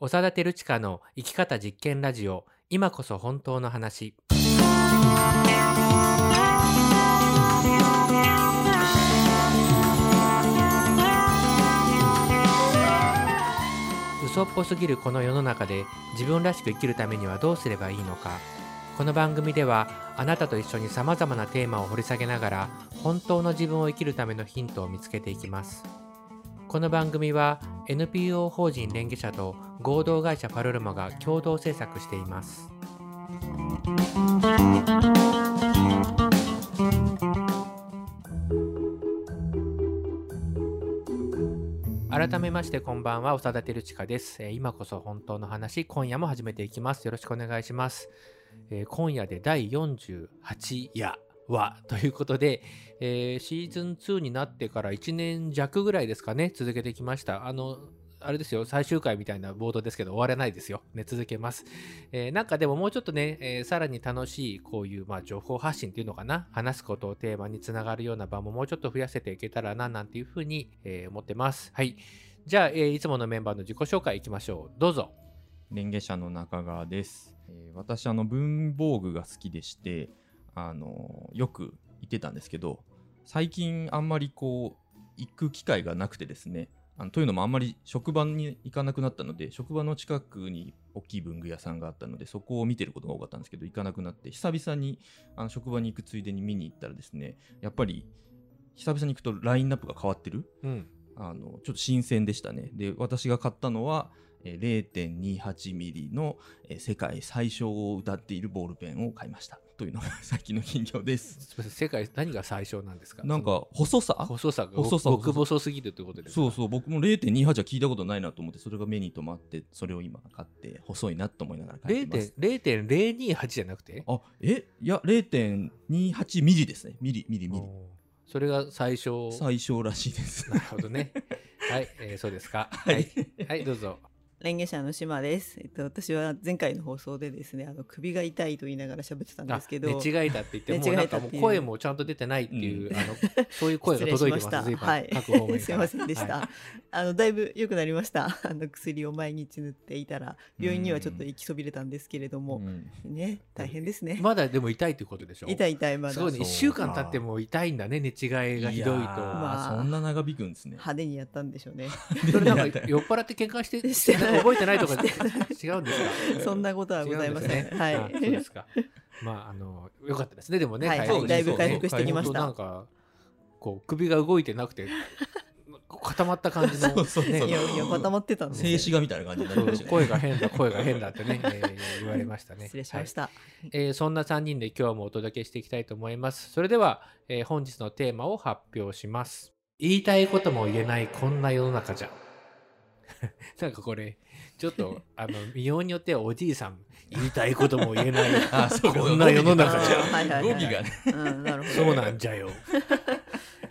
長田照親の生き方実験ラジオ。今こそ本当の話。嘘っぽすぎるこの世の中で自分らしく生きるためにはどうすればいいのか。この番組ではあなたと一緒にさまざまなテーマを掘り下げながら本当の自分を生きるためのヒントを見つけていきます。この番組は NPO 法人連携者と合同会社パルルマが共同制作しています。改めましてこんばんは長田照親です、えー今こそ本当の話今夜も始めていきます。よろしくお願いします、えー今夜で第48夜。はということで、えーシーズン2になってから1年弱ぐらいですかね続けてきました。あのあれですよ最終回みたいなボードですけど終わらないですよ、ね、続けます、えーなんかでももうちょっとね、えーさらに楽しいこういう、まあ、情報発信っていうのかな話すことをテーマにつながるような場ももうちょっと増やせていけたらななんていうふうに、えー思ってます。はい。じゃあ、えーいつものメンバーの自己紹介いきましょう。どうぞ。レンゲ社の中川です、えー私あの文房具が好きでしてあのよく行ってたんですけど最近あんまりこう行く機会がなくてですねあのというのもあんまり職場に行かなくなったので職場の近くに大きい文具屋さんがあったのでそこを見てることが多かったんですけど行かなくなって久々にあの職場に行くついでに見に行ったらですねやっぱり久々に行くとラインナップが変わってるうんあのちょっと新鮮でしたね。で私が買ったのはえー 0.28mm のえー世界最小を歌っているボールペンを買いましたというのが 最近の近況です。すみません世界何が最小なんですか？なんか細さ？細さが細さ極細すぎるということでそうそう僕も0.28は聞いたことないなと思ってそれが目に留まってそれを今買って細いなと思いながら買ってます。0.028じゃなくて？あえ？いや 0.28mm ですね。ミリミリミリ。それが最小。最小らしいです。なるほどね。はい、えーそうですか。は はいい、はい、どうぞレンゲ社の島です。えっと、私は前回の放送でですね、あの首が痛いと言いながら喋ってたんですけど。あ寝違えたって言っても 寝違う。なんかもう声もちゃんと出てないっていう、うん。あのそういう声が 届いてます。しましはい。各方面からすいませんでした。はい。あのだいぶ良くなりました。あの薬を毎日塗っていたら、病院にはちょっと行きそびれたんですけれども、うん。ね、大変ですね。まだでも痛いってことでしょ？痛い痛いまだ。そう。1週間経っても痛いんだね寝違いがひどいと。まあそんな長引くんですね。派手にやったんでしょうね。それなんか酔っ払って喧嘩してしてない覚えてないとか違うんですか？そんなことはございません。はい。あそうですか。まああのよかったですねでもね。はいだいぶ回復してきましたなんかこう首が動いてなくて固まった感じのそうそうそうねいやいや固まってたんですよ静止画みたいな感じになりましたね。声が変だ声が変だってね、えー言われましたね。失礼しました。はいえーそんな3人で今日もお届けしていきたいと思います。それでは、えー本日のテーマを発表します。言いたいことも言えないこんな世の中じゃ。なんかこれ、ちょっと、あの、見ようによってはおじいさん、言いたいことも言えない あそこんな世の中じゃ。あーはいはいはい語尾がね。うん、なるほど。そうなんじゃよ。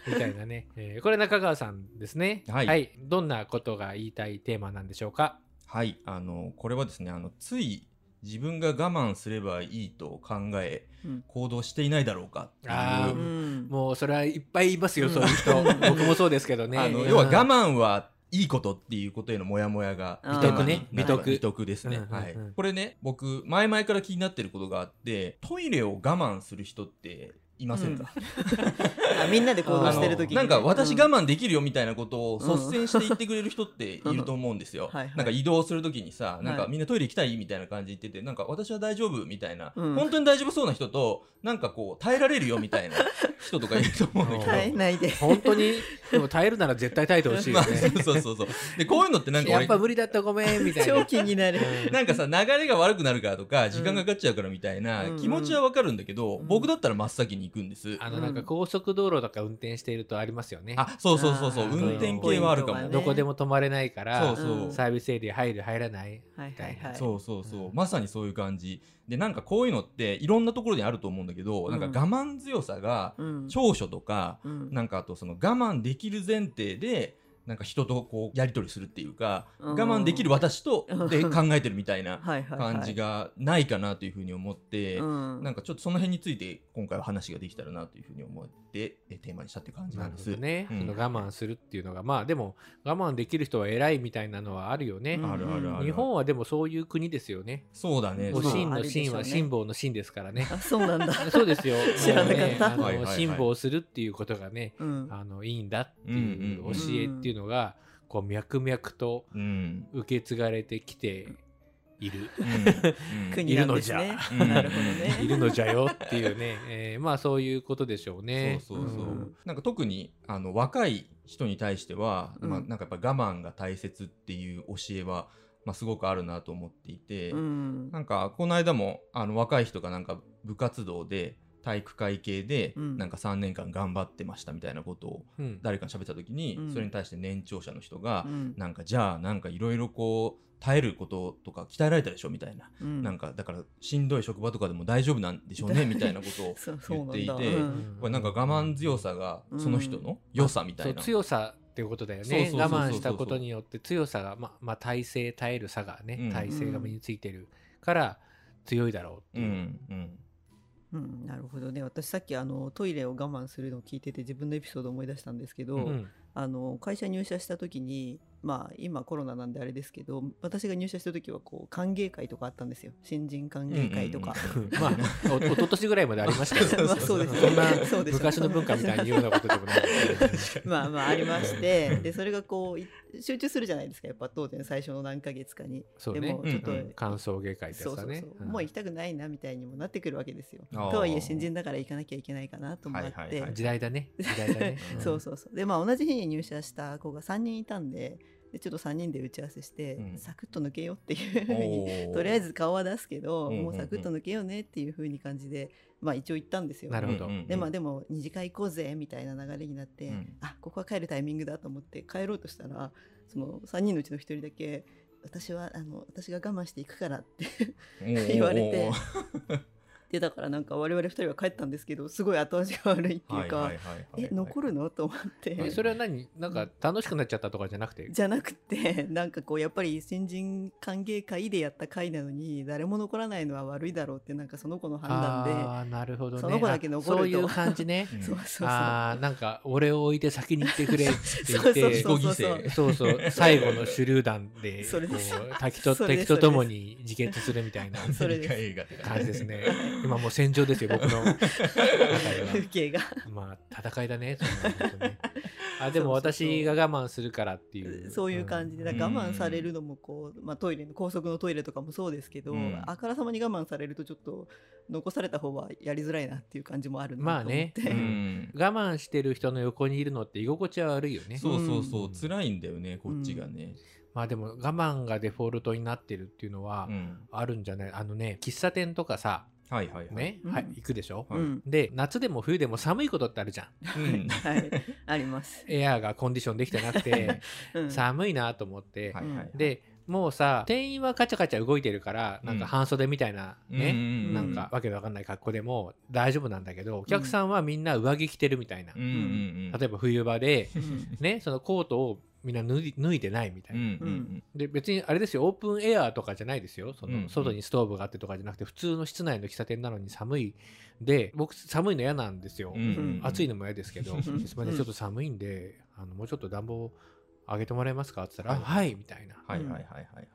みたいなね、えーこれ中川さんですね。はいどんなことが言いたいテーマなんでしょうか？はい、あのこれはですねあのつい自分が我慢すればいいと考えうん行動していないだろうかっていうあーうん。もうそれはいっぱいいますよ、うんそういう人。僕もそうですけどね。うんあの要は我慢はいいことっていうことへのモヤモヤが美徳ね。なって美徳ですね、うんうんうん。はい、これね僕前々から気になってることがあってトイレを我慢する人っていませんか、あみんなで行動してる時なんか私うん我慢できるよみたいなことを率先して言ってくれる人っていると思うんですよ。はいはいなんか移動するときにさ、なんはいかみんなトイレ行きたいみたいな感じで言ってて、なんか私は大丈夫みたいな、うん本当に大丈夫そうな人と、なんかこう耐えられるよみたいな人とかいると思うんだけど。耐えないで。本当に、でも耐えるなら絶対耐えてほしいよまあ、ね。そうそうそうそう。で、こういうのってなんか俺やっぱ無理だったごめんみたいな。超気になる。うんなんかさ、流れが悪くなるからとか、時間がかかっちゃうからみたいなうん気持ちはわかるんだけど、うん僕だったら真っ先に行くんです。あのなんか高速道路とか運転しているとありますよね。あ、そうそうそうそう、運転系はあるかも。ねどこでも止まれないから、そうそう。うんサービスエリア入る入らない。はいはいはい。そうそうそう、うんまさにそういう感じでなんかこういうのっていろんなところにあると思うんだけど、うんなんか我慢強さがうん。長所とか、うんなんかあとその我慢できる前提でなんか人とこうやり取りするっていうか、うん我慢できる私とで考えてるみたいな。感じがないかなというふうに思って、うん。なんかちょっとその辺について今回は話ができたらなというふうに思っててえテーマにしたっていう感じななんです。るほどね、うん。その我慢するっていうのがまあでも我慢できる人は偉いみたいなのはあるよね、うん。あるあるある。日本はでもそういう国ですよね。そうだね。おまあ辛のしょうね。は辛抱の辛ですからね。あそうなんだ。そうですよ。知らなかった。ね辛抱するっていうことがねうん。あのいいんだっていう教えっていうのがこう脈々とうん。受け継がれてきている、うん。国なんですね。いるのじゃなるほどね。いるのじゃよっていうね、えーまあそういうことでしょうね。そうそうそう、うん。なんか特にあの若い人に対しては、うん。まあ、なんかやっぱ我慢が大切っていう教えは、まあ、すごくあるなと思っていて、うん。なんかこの間もあの若い人がなんか部活動で体育会系でうん。なんか3年間頑張ってましたみたいなことをうん。誰かに喋った時に、うん。それに対して年長者の人が、うん。なんかじゃあなんかいろいろこう耐えることとか鍛えられたでしょみたいな、うん。なんかだからしんどい職場とかでも大丈夫な んでしょうねみたいなことをそうそうなんだ言っていて、うんこれなんか我慢強さがその人の良さみたいな、強さっていうことだよね。我慢したことによって強さがままあ耐性耐える差がね、うん。耐性が身についてるから強いだろうってう。いう、んうんうん、なるほどね。私さっきあのトイレを我慢するのを聞いてて自分のエピソードを思い出したんですけど、うん。あの会社入社した時にまあ今コロナなんであれですけど私が入社した時はこう歓迎会とかあったんですよ。新人歓迎会とか。まあお一昨年ぐらいまでありましたよ。まあそうです。そんな昔の文化みたいに言うようなことでもない。まあまあありまして。でそれがこうい集中するじゃないですかやっぱ当然最初の何ヶ月かに。そうね。でもちょっと、うんうん。感想芸会ってそうそうやつだねもう行きたくないなみたいにもなってくるわけですよ。とはいえ新人だから行かなきゃいけないかなと思って、はいはいはい。時代だね。時代だね、ん。そうそうそう。でまあ同じ日に入社した子が3人いたんででちょっと3人で打ち合わせして、うん。サクッと抜けようっていうふうにとりあえず顔は出すけど、うんうんうん。もうサクッと抜けようねっていうふうに感じでまあ一応言ったんですよ。なるほど。でまあでも二次会行こうぜみたいな流れになって、うん。あここは帰るタイミングだと思って帰ろうとしたらその3人のうちの1人だけ私はあの私が我慢していくからって 言われてでだからなんか我々2人は帰ったんですけどすごい後味が悪いっていうか、え残るの？と思って、えそれは何？なんか楽しくなっちゃったとかじゃなくて？じゃなくて なんかこうやっぱり新人歓迎会でやった会なのに誰も残らないのは悪いだろうってなんかその子の判断でああなるほどね。その子だけ残ると。あそういう感じね。う んそうそうそう。ああなんか俺を置いて先に行ってくれって言って そうそうそう自己犠牲そうそう。最後の手榴弾でこう敵と敵とともに自決するみたいな。それ感じですね今もう戦場ですよ僕の。中で風景が。はまあ戦いだねそんなねあ でも私が我慢するからっていう。そういう感じで。我慢されるのもこう、まあ、トイレの高速のトイレとかもそうですけど、うん。あからさまに我慢されるとちょっと残された方はやりづらいなっていう感じもあるまあね。うん。我慢してる人の横にいるのって居心地は悪いよね。そうそうそう。うん。辛いんだよねこっちがね。まあでも我慢がデフォルトになってるっていうのはうん。あるんじゃない？あのね喫茶店とかさはいはいはい。ね、うん。はい、行くでしょ、はい。うん。で夏でも冬でも寒いことってあるじゃん。うん。はい。あります、エアーがコンディションできてなくてうん。寒いなと思って、はいはいでもうさ店員はカチャカチャ動いてるからなんか半袖みたいなね、うんなんかわけのわかんない格好でも大丈夫なんだけどお客さんはみんな上着着てるみたいな、うん。例えば冬場でうん。ねそのコートをみんな脱い脱いでないみたいな、うんうんで別にあれですよオープンエアーとかじゃないですよ。その外にストーブがあってとかじゃなくて普通の室内の喫茶店なのに寒いで僕寒いの嫌なんですよ、うんうん暑いのも嫌ですけど、んすみませんちょっと寒いんであのもうちょっと暖房上げてもらえますかって言ったら「ははい」みたいなはいはいはいはいはい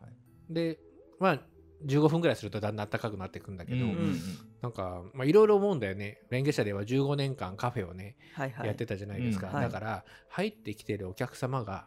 でまあ15分ぐらいするとだんだん暖かくなってくんだけど、うんうんなんかまあいろいろ思うんだよねレンゲ社では15年間カフェをねはいはいやってたじゃないですか、うんはいだから入ってきてるお客様が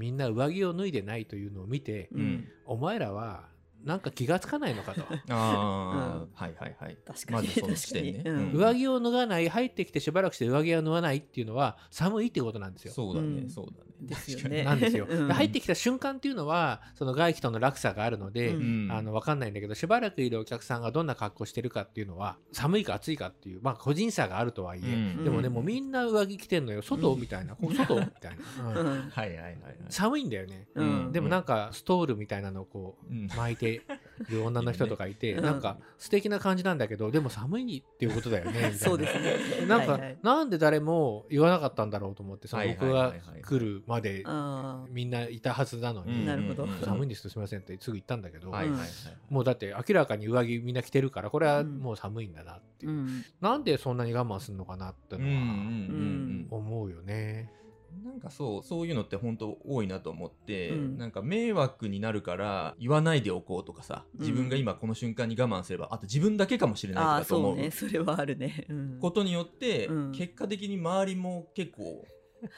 みんな上着を脱いでないというのを見て、うん。うんお前らはなんか気がつかないのかと。ああはいはいはい。確かにまずその視点ね。上着を脱がない入ってきてしばらくして上着を脱がないっていうのは寒いってことなんですよ。そうだうん。ねそうだね。ですよ確かに。ねなんですよ、うん。で入ってきた瞬間っていうのはその外気との落差があるので、うん。あの分かんないんだけどしばらくいるお客さんがどんな格好してるかっていうのは寒いか暑いかっていうまあ個人差があるとはいえ、うん。でもねうんもうみんな上着着てんのよ。外、みたいな。こう外 みたいな、はいはいはいはい。寒いんだよね、うん。でもなんかストールみたいなのをこうん。う巻いてる女の人とかいて、うんなんか素敵な感じなんだけどでも寒いっていうことだよねみたいな。そうですね。なんか、はいはい。なんで誰も言わなかったんだろうと思ってそのはい僕が来るまであみんないたはずなのに、なるほど。寒いんですすみませんってすぐ言ったんだけど、はいはいはい。もうだって明らかに上着みんな着てるからこれはもう寒いんだなっていう、ーうん。なんでそんなに我慢するのかなってのはうんうんうん思うよね。うんなんかそうそういうのって本当多いなと思って、うん。なんか迷惑になるから言わないでおこうとかさ自分が今この瞬間に我慢すればあと自分だけかもしれないとかと思そううね。それはあるね、うん。ことによって、うん。結果的に周りも結構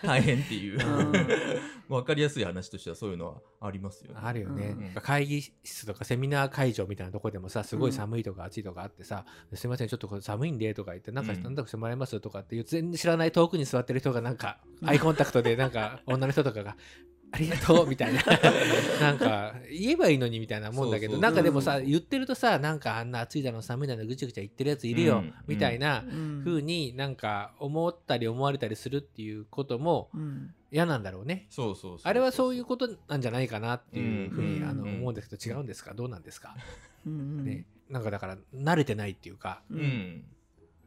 大変っていう、うん。分かりやすい話としてはそういうのはありますよね。あるよね、うん。会議室とかセミナー会場みたいなとこでもさすごい寒いとか暑いとかあってさ、すいませんちょっと寒いんでとか言ってなんかうん。なんとかしてもらえますとかっていう全然知らない遠くに座ってる人がなんかアイコンタクトでなんか女の人とかがありがとうみたいな。なんか言えばいいのにみたいなもんだけどなんかでもさうん。言ってるとさなんかあんな暑いだの寒いだのぐちゃぐちゃ言ってるやついるよ、うん。みたいなうん。風になんか思ったり思われたりするっていうこともうん。嫌なんだろうね。そうそうそうあれはそういうことなんじゃないかなっていうふうに、うん。あのうん。思うんですけど違うんですか？どうなんですか、ね、なんかだから慣れてないっていうか。う。ん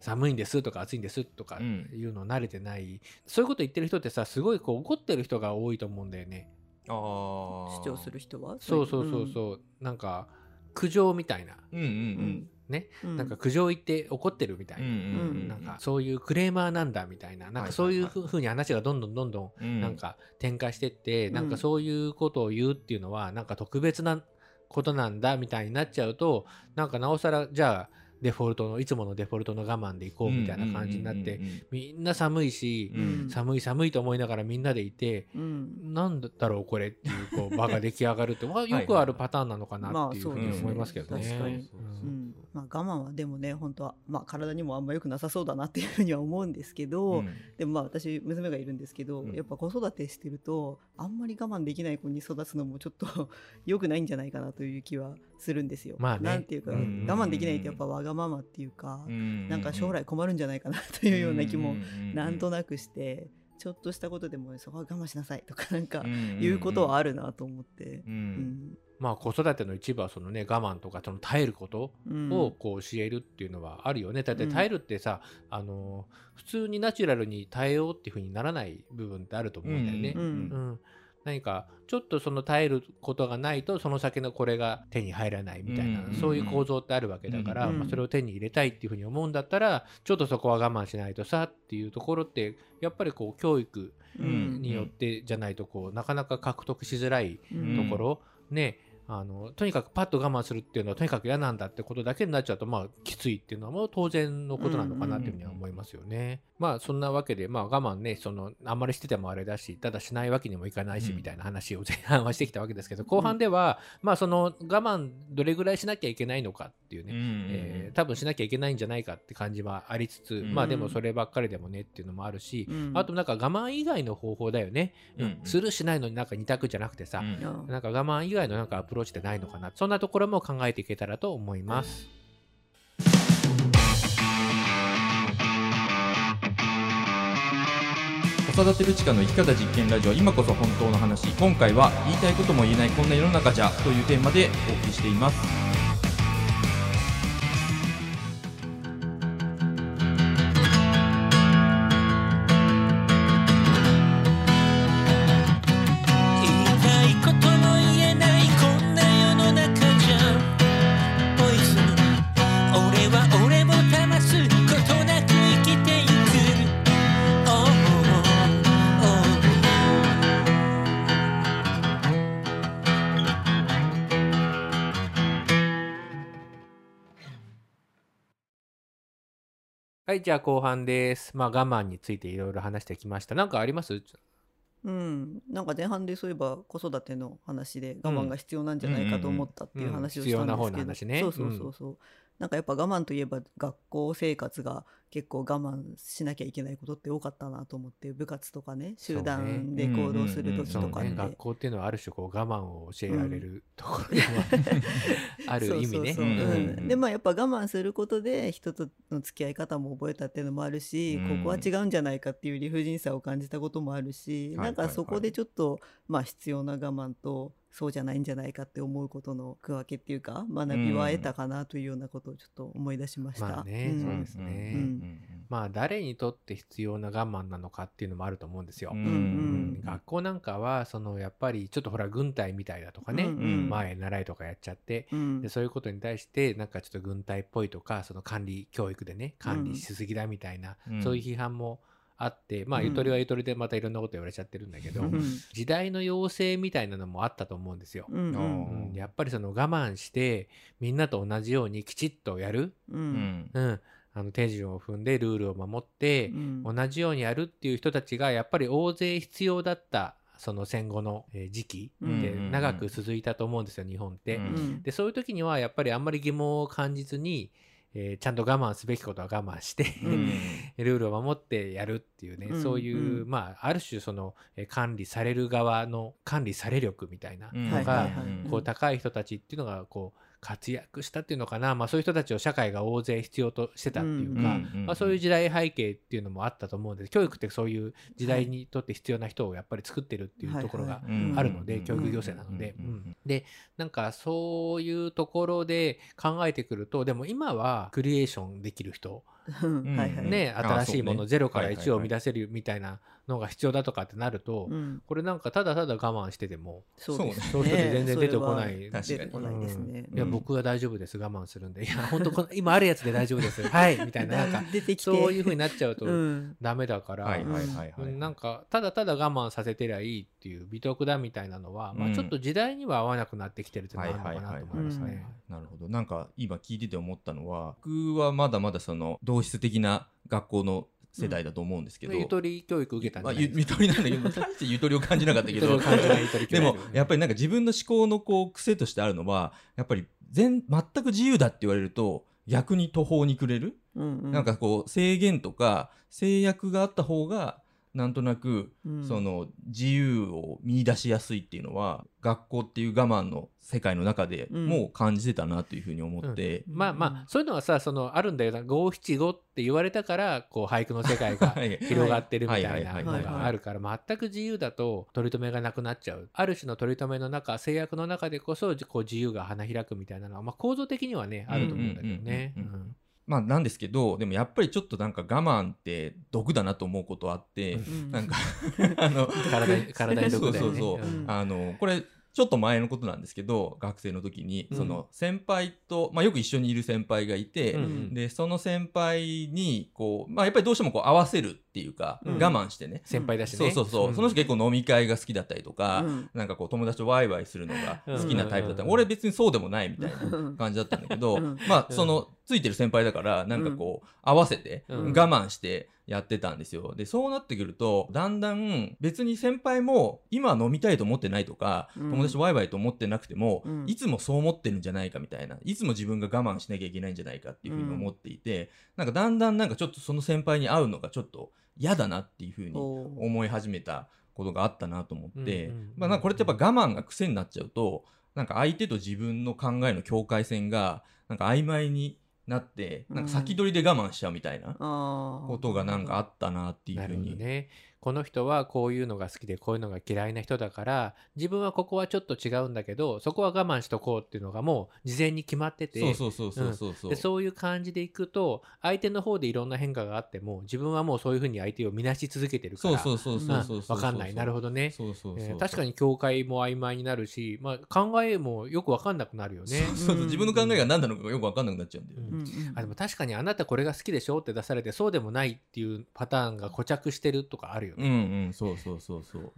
寒いんですとか暑いんですとかうん。いうの慣れてない、そういうこと言ってる人ってさすごいこう怒ってる人が多いと思うんだよね。あー。主張する人は？そうそうそうそう、なんか苦情みたいな。うんうんうん。ね、うん。なんか苦情言って怒ってるみたいな。うんうんうんなんかそういうクレーマーなんだみたいな。なんかそういうふうに話がどんどんどんどんうん。なんか展開してって、うん。なんかそういうことを言うっていうのはなんか特別なことなんだみたいになっちゃうとなんかなおさらじゃあデフォルトのいつものデフォルトの我慢でいこうみたいな感じになって、みんな寒いし、うん。寒い寒いと思いながらみんなでいて、うん。なんだろうこれっていうこう場が出来上がるってまあ よくあるパターンなのかなっていうふうに思いますけどね。まあまあ、我慢はでもね本当は、まあ、体にもあんま良くなさそうだなっていうふうには思うんですけど、うん。でもまあ私娘がいるんですけど、うん。やっぱ子育てしてるとあんまり我慢できない子に育つのもちょっと 良くないんじゃないかなという気はするんですよ。まあね。なんていうか、うん我慢できないってやっぱわがままっていうか、うんなんか将来困るんじゃないかなというような気もなんとななくして、ちょっとしたことでもそこは我慢しなさいとかなんかくいうことはあるなと思って。まあ子育ての一部はそのね我慢とかその耐えることうん。をこう教えるっていうのはあるよね。だってうん。耐えるってさ、あの普通にナチュラルに耐えようっていうふうにならない部分ってあると思うんだよね。ううん。ん何かちょっとその耐えることがないとその先のこれが手に入らないみたいな、うんそういう構造ってあるわけだから、うんまあ、それを手に入れたいっていうふうに思うんだったらちょっとそこは我慢しないとさっていうところってやっぱりこう教育うんによってじゃないとこうなかなか獲得しづらいうん。ところ、ねあのとにかくパッと我慢するっていうのはとにかく嫌なんだってことだけになっちゃうとまあきついっていうのはもう当然のことなのかなっていうふうには思いますよね。まあそんなわけでまあ我慢ねそのあんまりしててもあれだしただしないわけにもいかないしうんみたいな話を前半はしてきたわけですけど後半ではまあその我慢どれぐらいしなきゃいけないのかっていうね、えー多分しなきゃいけないんじゃないかって感じはありつつ、うん。まあでもそればっかりでもねっていうのもあるし、うん。あとなんか我慢以外の方法だよね、うん。うん。するしないのになんか二択じゃなくてさ、うん。なんか我慢以外のなんかアプローチでないのかな？そんなところも考えていけたらと思います。子育てるちかの生き方実験ラジオ今こそ本当の話。今回は言いたいことも言えないこんな世の中じゃというテーマでお送りしています。はい、じゃあ後半です。まあ我慢についていろいろ話してきました。なんかあります？うん、なんか前半でそういえば子育ての話で我慢が必要なんじゃないかと思ったっていう話をしたんですけど、うん。うんうん必要な方の話ね。そうそうそうそう、なんかやっぱ我慢といえば学校生活が結構我慢しなきゃいけないことって多かったなと思って部活とかね集団で行動する時とかって学校っていうのはある種こう我慢を教えられるところでも ある意味ね。でまあやっぱ我慢することで人との付き合い方も覚えたっていうのもあるし、うん。ここは違うんじゃないかっていう理不尽さを感じたこともあるし、はい。なんかそこでちょっと、まあ必要な我慢とそうじゃないんじゃないかって思うことの区分けっていうか学びは得たかなというようなことをちょっと思い出しました。まあねん。そうですね。うん。まあ誰にとって必要な我慢なのかっていうのもあると思うんですよ。うんうん。学校なんかはそのやっぱりちょっとほら軍隊みたいだとかね、うんうん。前習いとかやっちゃってうん。でそういうことに対してなんかちょっと軍隊っぽいとかその管理教育でね管理しすぎだみたいな、うん。そういう批判もあってまあうん。ゆとりはゆとりでまたいろんなこと言われちゃってるんだけど、うん。時代の要請みたいなのもあったと思うんですよ。うんうん。やっぱりその我慢してみんなと同じようにきちっとやる、ううん。んうん、あの手順を踏んでルールを守って、うん。同じようにやるっていう人たちがやっぱり大勢必要だったその戦後のえー時期うん。で長く続いたと思うんですよ、日本って。うんうん。でそういう時にはやっぱりあんまり疑問を感じずに、えーちゃんと我慢すべきことは我慢して、うん。ルールを守ってやるっていうね、うん。そういう、うん。まあある種その、えー管理される側の管理され力みたいなうん。のが、はいはいはい。こう高い人たちっていうのがこう活躍したっていうのかな、まあ、そういう人たちを社会が大勢必要としてたっていうか、うんまあ、そういう時代背景っていうのもあったと思うんです。教育ってそういう時代にとって必要な人をやっぱり作ってるっていうところがあるので、うん教育行政なので、でなんかそういうところで考えてくるとでも今はクリエーションできる人、ね、あ新しいものそうね0から1を生み出せるみたいなのが必要だとかってなると、うん。これなんかただただ我慢しててもそうですね。そういう人って全然出てこない。出てこないですね。いや、うん。僕は大丈夫です、我慢するんで。いや、本当この今あるやつで大丈夫です。はい、みたいな、なんか、出てきて。そういう風になっちゃうとうん。ダメだから、なんか、ただただ我慢させてりゃいいっていう美徳だみたいなのは、まあ、うん。ちょっと時代には合わなくなってきてるっていうのがあるのかなと思いますね。なるほど。なんか今聞いてて思ったのは、僕はまだまだその同質的な学校の世代だと思うんですけど、ゆとり教育受けたんじまあ、ゃないですか。ゆゆとりなんだけど、大してゆとりを感じなかったけど。でもやっぱりなんか自分の思考のこう癖としてあるのはやっぱり全全く自由だって言われると逆に途方に暮れる、うんうん。なんかこう制限とか制約があった方がなんとなくうん。その自由を見出しやすいっていうのは学校っていう我慢の世界の中でうん。もう感じてたなというふうに思って、まあまあ、そういうのはさ、その、あるんだよな、五七五って言われたから、こう、俳句の世界がはい。広がってるみたいはいなのがあるから全く自由だと取り留めがなくなっちゃう。ある種の取り留めの中制約の中でこそこう自由が花開くみたいなのは、まあ、構造的にはねあると思うんだけどね。うんうんうんうん。うんまあなんですけどでもやっぱりちょっとなんか我慢って毒だなと思うことあって、うん。なんかあの体に体に毒だよね。そうそうそう。うん。あのこれちょっと前のことなんですけど学生の時に、うん。その先輩と、まあ、よく一緒にいる先輩がいて、うん。でその先輩にこう、まあ、やっぱりどうしてもこう合わせるっていうか、うん。我慢してね、先輩だしね。そうそうそう、ん。その人結構飲み会が好きだったりとか、うん。なんかこう友達とワイワイするのが好きなタイプだった、うん。俺別にそうでもないみたいなうん感じだったんだけど、うん。まあうん。そのついてる先輩だからなんかこう合わせてうん。我慢してやってたんですよ。でそうなってくるとだんだん別に先輩も今飲みたいと思ってないとか、うん。友達とワイワイと思ってなくても、うん。いつもそう思ってるんじゃないかみたいないつも自分が我慢しなきゃいけないんじゃないかっていうふうに思っていて、なんかだんだんなんかちょっとその先輩に会うのがちょっと嫌だなっていうふうに思い始めたことがあったなと思って、まあ、なんかこれってやっぱ我慢が癖になっちゃうとなんか相手と自分の考えの境界線がなんか曖昧になってなんか先取りで我慢しちゃうみたいなことがなんかあったなっていうふうに。どねこの人はこういうのが好きでこういうのが嫌いな人だから自分はここはちょっと違うんだけどそこは我慢しとこうっていうのがもう事前に決まっててそうそうそうそうそうそう。でそういう感じでいくと相手の方でいろんな変化があっても自分はもうそういうふうに相手を見なし続けてるからそうそうそうそうそうそう分かんない。なるほどね。そうそうそうえー確かに境界も曖昧になるし、まあ、考えもよく分かんなくなるよね。そうそうそう。自分の考えが何なのかがよく分かんなくなっちゃうんだよ。ね。うん。うん。うん。あでも確かにあなたこれが好きでしょって出されてそうでもないっていうパターンが固着してるとかあるようんね。うんそうそうそうそう。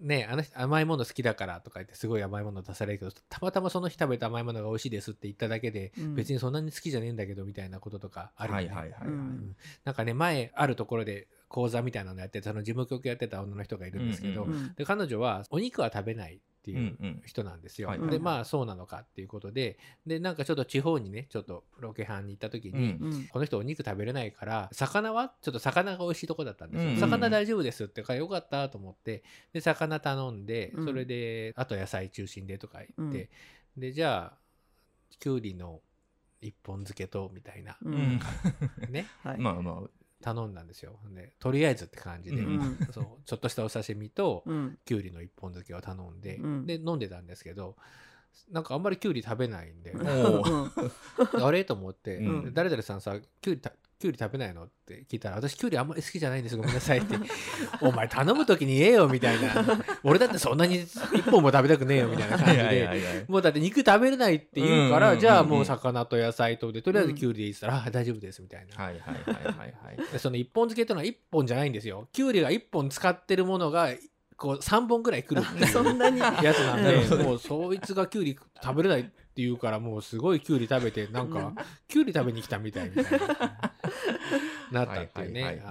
ねあの人甘いもの好きだからとか言ってすごい甘いもの出されるけどたまたまその日食べた甘いものが美味しいですって言っただけで、うん別にそんなに好きじゃねえんだけどみたいなこととかあるよね。はいはいはいはい。うんなんかね前あるところで講座みたいなのやっててその事務局やってた女の人がいるんですけど、うんうんで彼女はお肉は食べないっていう人なんですよ。はいでまあそうなのかっていうことででなんかちょっと地方にねちょっとロケハンに行った時に、うん。うんこの人お肉食べれないから魚は？ちょっと魚が美味しいとこだったんですよ、うんうん魚大丈夫ですってからよかったと思ってで魚頼んでうん。それで、あと野菜中心でとか言って、でじゃあきゅうりの一本漬けとみたいな、ね。はい。まあまあ頼んだんですよ。でとりあえずって感じで、うん。そう。ちょっとしたお刺身とうん。きゅうりの一本漬けを頼んで、うん。で飲んでたんですけどなんかあんまりきゅうり食べないんで。あれ？と思って、うん。誰々さんさきゅうりたきゅうり食べないの？って聞いたら私きゅうりあんまり好きじゃないんですごめんなさいって。お前頼む時に言えよみたいな。俺だってそんなに一本も食べたくねえよみたいな感じで。もうだって肉食べれないって言うから、うんうんうんうん。じゃあもう魚と野菜とでとりあえずきゅうりでいいって言ったら、あ大丈夫ですみたいな、はいはいはいはいはい。でその一本漬けってのは一本じゃないんですよ。きゅうりが一本使ってるものがこう3本ぐらいくるっていうそんなに。やつなんで、もうそいつがきゅうり食べれないって言うから、もうすごいきゅうり食べて、なんか、きゅうり食べに来たみたいみたいな、なったっていうね、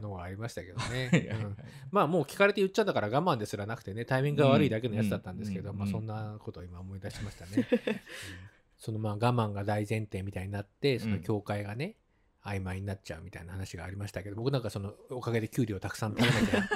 の、ありましたけどはいね。まあもう聞かれて言っちゃったから我慢ですらなくてね、タイミングが悪いだけのやつだったんですけど、うんまあそんなことを今思い出しましたね。うん。そのまあ我慢が大前提みたいになって、その境界がね、曖昧になっちゃうみたいな話がありましたけど、僕なんかそのおかげできゅうりをたくさん食べなきゃ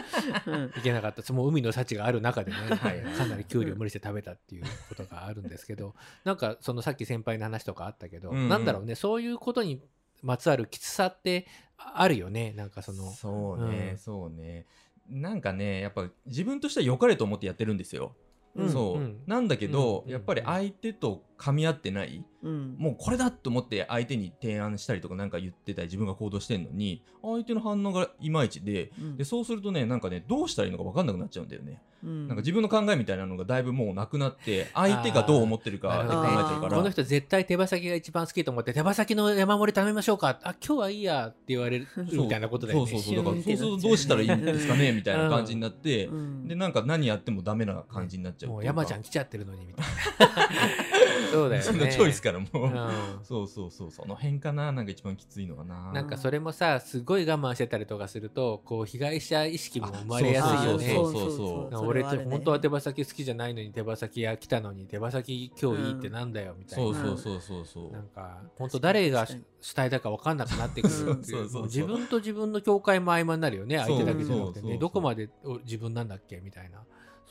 うん。いけなかった。その海の幸がある中でねはいかなりきゅうりを無理して食べたっていうことがあるんですけどなんかそのさっき先輩の話とかあったけど、うんうんなんだろうねそうい。うことにまつわるきつさってあるよね。なんかそのそうね、うん。そうね。なんかねやっぱ自分としては良かれと思ってやってるんですよ、うんそう、うん。なんだけど、うん。やっぱり相手と噛み合ってない、うん。もうこれだと思って相手に提案したりとかなんか言ってたり自分が行動してんのに相手の反応がいまいちでうん。でそうするとねなんかねどうしたらいいのか分かんなくなっちゃうんだよね、うん。なんか自分の考えみたいなのがだいぶもうなくなって 相手がどう思ってるかで考えちゃうから。この人絶対手羽先が一番好きと思って手羽先の山盛り頼みましょうか。あ今日はいいやって言われるみたいなことだよね。そう。そうそう。だからそうするとどうしたらいいんですかねみたいな感じになって、うん。でなんか何やってもダメな感じになっちゃうもう山ちゃん来ちゃってるのにみたいなそうだよね。そんなチョイスからもう、うん。そうそうそう。その辺かな。なんか一番きついのかな。なんかそれもさすごい我慢してたりとかするとこう被害者意識も生まれやすいよね。そうそうそうな俺って本当は手羽先好きじゃないのに手羽先が来たのに手羽先今日いいってなんだよみたいな、そうそうそうそうそう。なんか本当誰が主体だか分かんなくなってくるっていう。そうそうそうもう。自分と自分の境界も曖昧になるよね相手だけじゃなくてそうそうそうねどこまで自分なんだっけみたいな。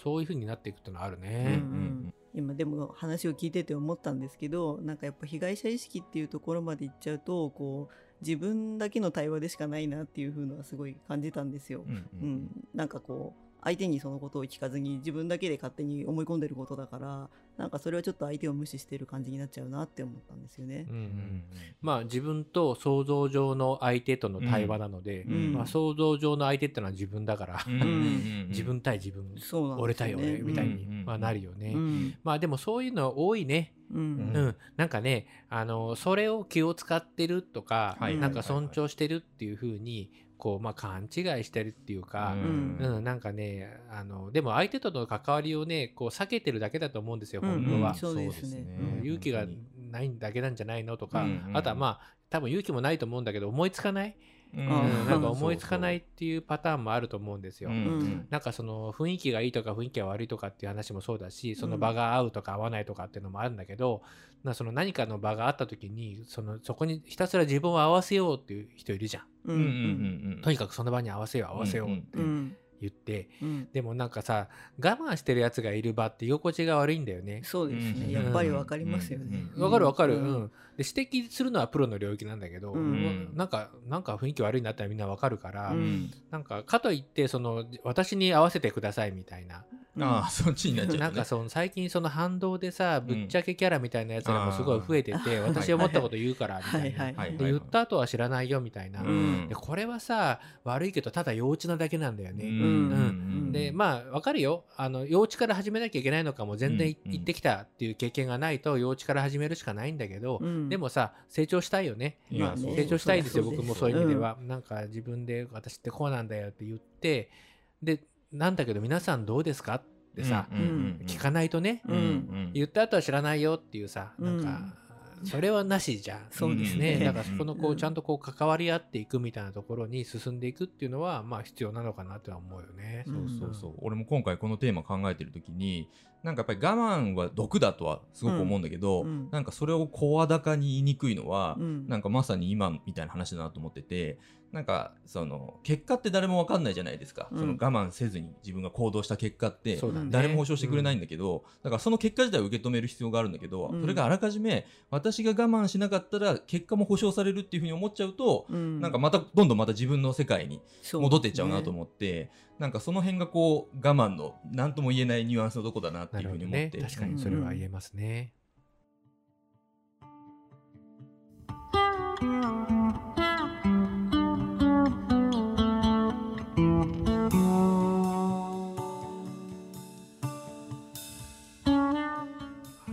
そういう風になっていくってのはあるうんね。うん今でも話を聞いてて思ったんですけどなんかやっぱ被害者意識っていうところまでいっちゃうとこう自分だけの対話でしかないなっていう風のはすごい感じたんですよ。うんううんん、なんかこう相手にそのことを聞かずに自分だけで勝手に思い込んでることだからなんかそれはちょっと相手を無視してる感じになっちゃうなって思ったんですよね。うんう。うん。んまあ自分と想像上の相手との対話なので、うん。まあ、想像上の相手ってのは自分だから、うん。うん。うん自分対自分、そうなん俺対俺みたいに、うん。まあ、なるよね。うん。まあでもそういうの多いね。うん。うん、なんかね、あの、それを気を使ってるとか、はいなんか尊重してるっていう風に、こう、まあ勘違いしてるっていうか、ん。うん、なんかね、あの、でも相手との関わりをね、こう避けてるだけだと思うんですよ、うん本当は。そうですね。うん。勇気がないだけなんじゃないのとか、うんうん。あとはまあ、多分勇気もないと思うんだけど、思いつかない、うん。なんか思いつかないっていうパターンもあると思うんですよ。なんかその雰囲気がいいとか雰囲気が悪いとかっていう話もそうだしその場が合うとか合わないとかっていうのもあるんだけど、なその何かの場があった時にそのそこにひたすら自分を合わせようっていう人いるじゃん。ううんんうんうん。とにかくその場に合わせよう合わせようってうん言って、うん。でもなんかさ我慢してるやつがいる場って居心地が悪いんだよね。そうですね、うん。やっぱりわかりますよね。うん。わかるわかる、ううん。んで指摘するのはプロの領域なんだけど、うん。なんかなんか雰囲気悪いなったらみんなわかるから、うん。なんかかといってその私に合わせてくださいみたいなああそっちになっちゃうね。なんかその最近その反動でさぶっちゃけキャラみたいなやつらもすごい増えてて、あー私思ったこと言うからみたいな、はいはいで言った後は知らないよみたいな、うん。でこれはさ悪いけどただ幼稚なだけなんだよね、うん。うん。でまあわかるよ。あの幼稚から始めなきゃいけないのかも全然いうん言ってきたっていう経験がないと幼稚から始めるしかないんだけど、うん。でもさ成長したいよね。ね。成長したいんですよ僕もそういう意味では、なんか自分で私ってこうなんだよって言ってでなんだけど皆さんどうですか？ってさ、聞かないとね、言った後は知らないよっていうさ、なんうかそれはなしじゃん。そうですね。ねだからそこのこううんちゃんとこう関わり合っていくみたいなところに進んでいくっていうのはまあ必要なのかなとは思うよね。そうそうそう、俺も今回このテーマ考えてる時になんかやっぱり我慢は毒だとはすごく思うんだけど、なんかそれを声高に言いにくいのは、うん。なんかまさに今みたいな話だなと思っててなんかその結果って誰もわかんないじゃないですか、うん。その我慢せずに自分が行動した結果って誰も保証してくれないんだけど、だからその結果自体を受け止める必要があるんだけど、うん。それがあらかじめ私が我慢しなかったら結果も保証されるっていうふうに思っちゃうと、うん。なんかまたどんどんまた自分の世界に戻っていっちゃうなとね思って、なんかその辺がこう我慢の何とも言えないニュアンスのとこだなってないうふうに思って、確かにそれは言えますね、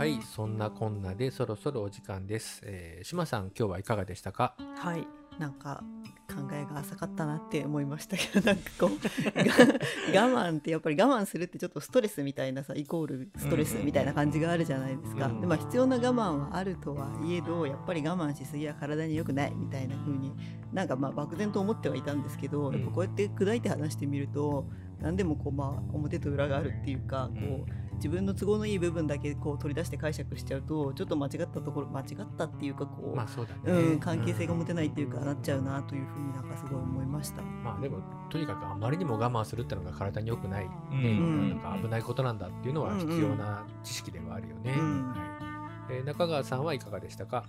はいそんなこんなでそろそろお時間です、えー、島さん今日はいかがでしたか？はい。なんか考えが浅かったなって思いましたけど なんかこうが我慢ってやっぱり我慢するってちょっとストレスみたいなさイコールストレスみたいな感じがあるじゃないですか、うんでまあ、必要な我慢はあるとはいえどやっぱり我慢しすぎは体に良くないみたいな風になんかまあ漠然と思ってはいたんですけど、んやっぱこうやって砕いて話してみると何でもこうまあ表と裏があるっていうかこう自分の都合のいい部分だけこう取り出して解釈しちゃうとちょっと間違ったところ間違ったっていうかこう、まあそうだね、うん、関係性が持てないっていうか、なっちゃうなというふうになんかすごい思いました。まあでもとにかくあまりにも我慢するってのが体に良くない、ねうん。なんか危ないことなんだっていうのは必要な知識ではあるよね、うん。はい。えー中川さんはいかがでしたか？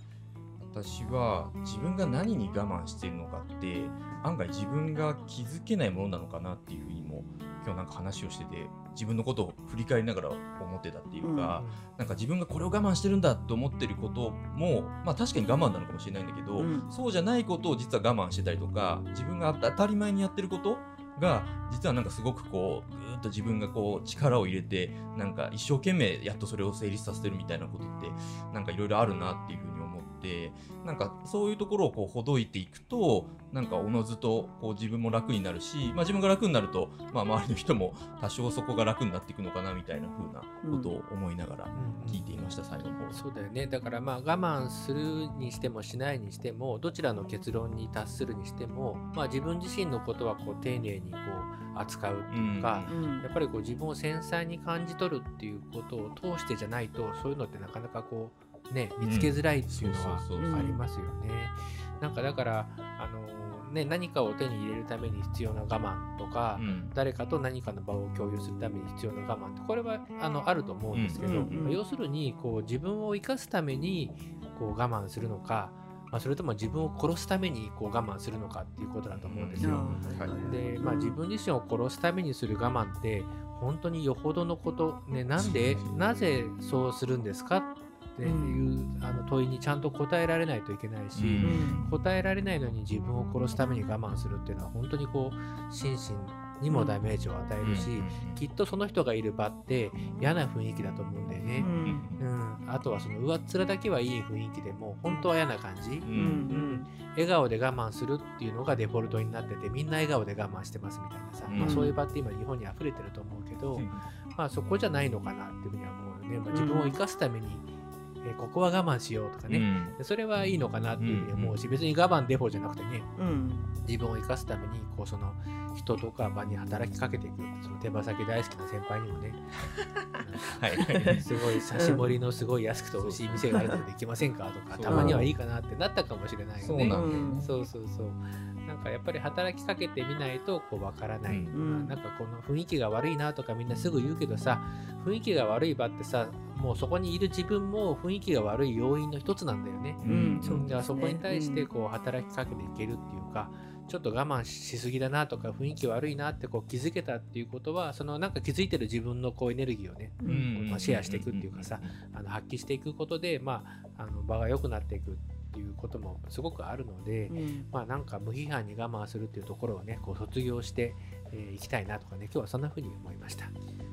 私は自分が何に我慢しているのかって案外自分が気づけないものなのかなっていうふうにも今日なんか話をしてて自分のことを振り返りながら思ってたっていうか、なんか自分がこれを我慢してるんだと思ってることもまあ確かに我慢なのかもしれないんだけど、うん。そうじゃないことを実は我慢してたりとか自分が当たり前にやってることが実はなんかすごくこうぐーっと自分がこう力を入れてなんか一生懸命やっとそれを成立させてるみたいなことってなんかいろいろあるなっていうふうに思ってなんかそういうところをこうほどいていくとなんかおのずとこう自分も楽になるし、まあ、自分が楽になると、まあ、周りの人も多少そこが楽になっていくのかなみたいな風なことを思いながら聞いていました、最後の方そうだよね。だからまあ我慢するにしてもしないにしてもどちらの結論に達するにしても、まあ、自分自身のことはこう丁寧にこう扱うっていうか、うん。やっぱりこう自分を繊細に感じ取るっていうことを通してじゃないとそういうのってなかなかこうね見つけづらいっていうのはありますよね。なんかだからあのね何かを手に入れるために必要な我慢とか、うん。誰かと何かの場を共有するために必要な我慢ってこれはあのあると思うんですけど、うんうんうん要するにこう自分を生かすためにこう我慢するのか、まあ、それとも自分を殺すためにこう我慢するのかっていうことだと思うんですよ。はい。で、まあ、自分自身を殺すためにする我慢って本当によほどのこと、ね、なんでなぜそうするんですかっていう、あの問いにちゃんと答えられないといけないし、うん。答えられないのに自分を殺すために我慢するっていうのは本当にこう心身にもダメージを与えるし、きっとその人がいる場って嫌な雰囲気だと思うんだよね。うん、あとはその上っ面だけはいい雰囲気でも本当は嫌な感じ、うん。うん、笑顔で我慢するっていうのがデフォルトになっててみんな笑顔で我慢してますみたいなさ、うん。まあ、そういう場って今日本に溢れてると思うけど、まあ、そこじゃないのかなっていうふうには思うよね、まあ、自分を生かすために、えーここは我慢しようとかね、でそれはいいのかなっていうふうに思うし、別に我慢デフォじゃなくてね。うん。自分を生かすためにこうその人とか場に働きかけていくその手羽先大好きな先輩にもね。はい。は いすごい刺し盛りのすごい安くて美味しい店があるのでできませんかとかたまにはいいかなってなったかもしれないよね。そうそうそうなんかやっぱり働きかけてみないとこうわからない、うん。ん。なんかこの雰囲気が悪いなとかみんなすぐ言うけどさ雰囲気が悪い場ってさもうそこにいる自分も雰囲気が悪い要因の一つなんだよね。うん。うん。だからそこに対してうんこう働きかけていけるっていうか、ちょっと我慢しすぎだなとか雰囲気悪いなってこう気づけたっていうことはそのなんか気づいてる自分のこうエネルギーをねうん。まあシェアしていくっていうかさあの発揮していくことで、まあ、あの場が良くなっていく。っていうこともすごくあるので、うん。まあなんか無批判に我慢するっていうところをねこう卒業してい、えーいきたいなとかね今日はそんな風に思いました。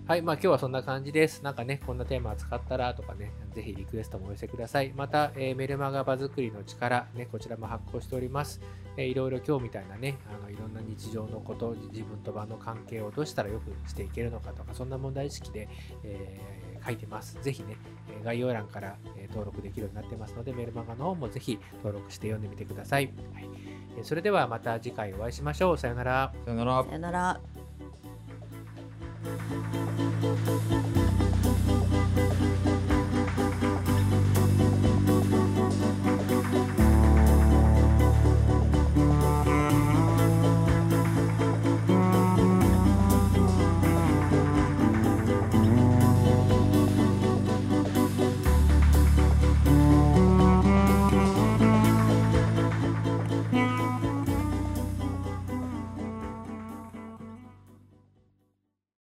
はいまあ今日はそんな感じです。なんかねこんなテーマ扱ったらとかねぜひリクエストもお寄せください。また、えーメルマガ場作りの力ねこちらも発行しております、えーいろいろ今日みたいなねあのいろんな日常のこと自分と場の関係をどうしたらよくしていけるのかとかそんな問題意識で、えー書いてます。ぜひねえー概要欄からえー登録できるようになってますのでメルマガの方もぜひ登録して読んでみてください、はい。えーそれではまた次回お会いしましょう。さようなら。さよなら。さよなら